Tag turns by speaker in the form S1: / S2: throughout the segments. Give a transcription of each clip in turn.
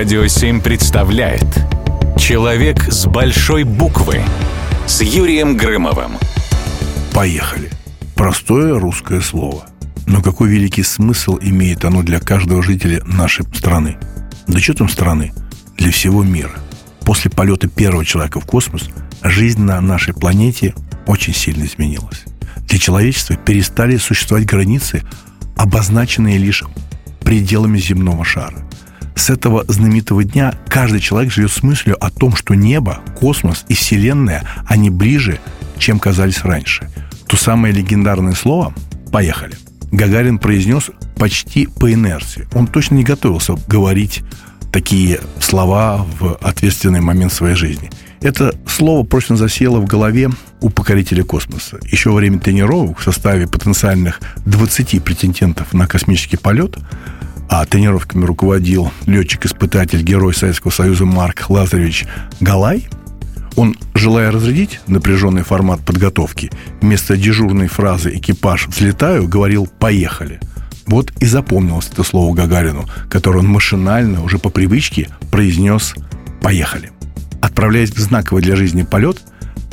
S1: Радио 7 представляет Человек с большой буквы С Юрием Грымовым
S2: Поехали. Простое русское слово. Но какой великий смысл имеет оно для каждого жителя нашей страны? Да что там страны? Для всего мира. После полета первого человека в космос жизнь на нашей планете очень сильно изменилась. Для человечества перестали существовать границы, обозначенные лишь пределами земного шара. С этого знаменитого дня каждый человек живет с мыслью о том, что небо, космос и Вселенная, они ближе, чем казались раньше. То самое легендарное слово «поехали» Гагарин произнес почти по инерции. Он точно не готовился говорить такие слова в ответственный момент своей жизни. Это слово прочно засело в голове у покорителя космоса. Еще во время тренировок в составе потенциальных 20 претендентов на космический полет – а тренировками руководил летчик-испытатель, герой Советского Союза Марк Лазаревич Галай, он, желая разрядить напряженный формат подготовки, вместо дежурной фразы «экипаж взлетаю» говорил «поехали». Вот и запомнилось это слово Гагарину, которое он машинально, уже по привычке, произнес «поехали». Отправляясь в знаковый для жизни полет,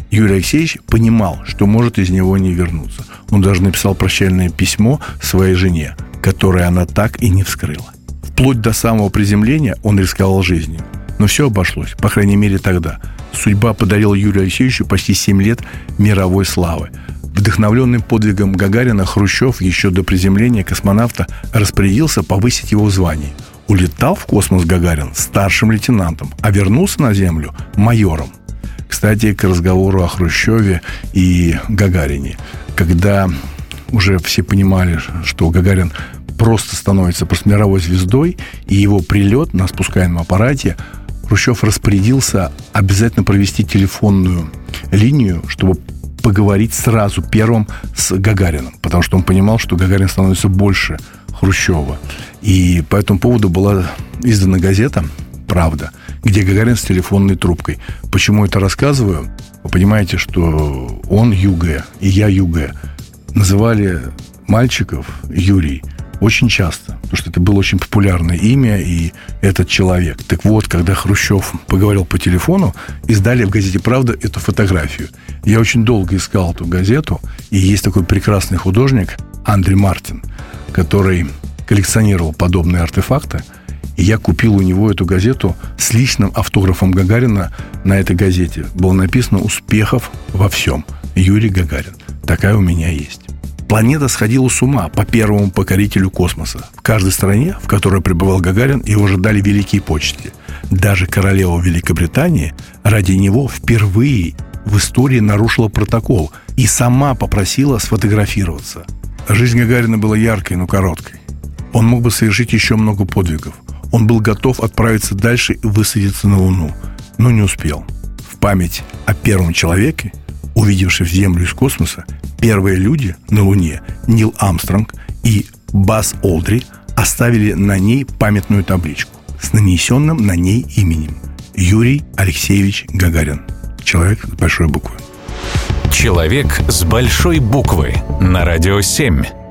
S2: Юрий Алексеевич понимал, что может из него не вернуться. Он даже написал прощальное письмо своей жене – которые она так и не вскрыла. Вплоть до самого приземления он рисковал жизнью. Но все обошлось, по крайней мере тогда. Судьба подарила Юрию Алексеевичу почти 7 лет мировой славы. Вдохновленным подвигом Гагарина Хрущев еще до приземления космонавта распорядился повысить его в звании. Улетал в космос Гагарин старшим лейтенантом, а вернулся на Землю майором. Кстати, к разговору о Хрущеве и Гагарине. Когда уже все понимали, что Гагарин просто становится просто мировой звездой, и его прилет на спускаемом аппарате Хрущев распорядился обязательно провести телефонную линию, чтобы поговорить сразу первым с Гагарином, потому что он понимал, что Гагарин становится больше Хрущева. И по этому поводу была издана газета «Правда», где Гагарин с телефонной трубкой. Почему это рассказываю? Вы понимаете, что он ЮГ, и я ЮГ. Называли мальчиков Юрий – очень часто, потому что это было очень популярное имя и этот человек. Так вот, когда Хрущев поговорил по телефону, издали в газете «Правда» эту фотографию. Я очень долго искал эту газету, и есть такой прекрасный художник Андрей Мартин, который коллекционировал подобные артефакты, и я купил у него эту газету с личным автографом Гагарина на этой газете. Было написано «Успехов во всем». Юрий Гагарин. Такая у меня есть. Планета сходила с ума по первому покорителю космоса. В каждой стране, в которой пребывал Гагарин, его ждали великие почести. Даже королева Великобритании ради него впервые в истории нарушила протокол и сама попросила сфотографироваться. Жизнь Гагарина была яркой, но короткой. Он мог бы совершить еще много подвигов. Он был готов отправиться дальше и высадиться на Луну, но не успел. В память о первом человеке, увидевшем Землю из космоса, Первые люди на Луне, Нил Амстронг и Бас Олдри, оставили на ней памятную табличку с нанесенным на ней именем Юрий Алексеевич Гагарин. Человек с большой буквы.
S1: Человек с большой буквы на радио 7.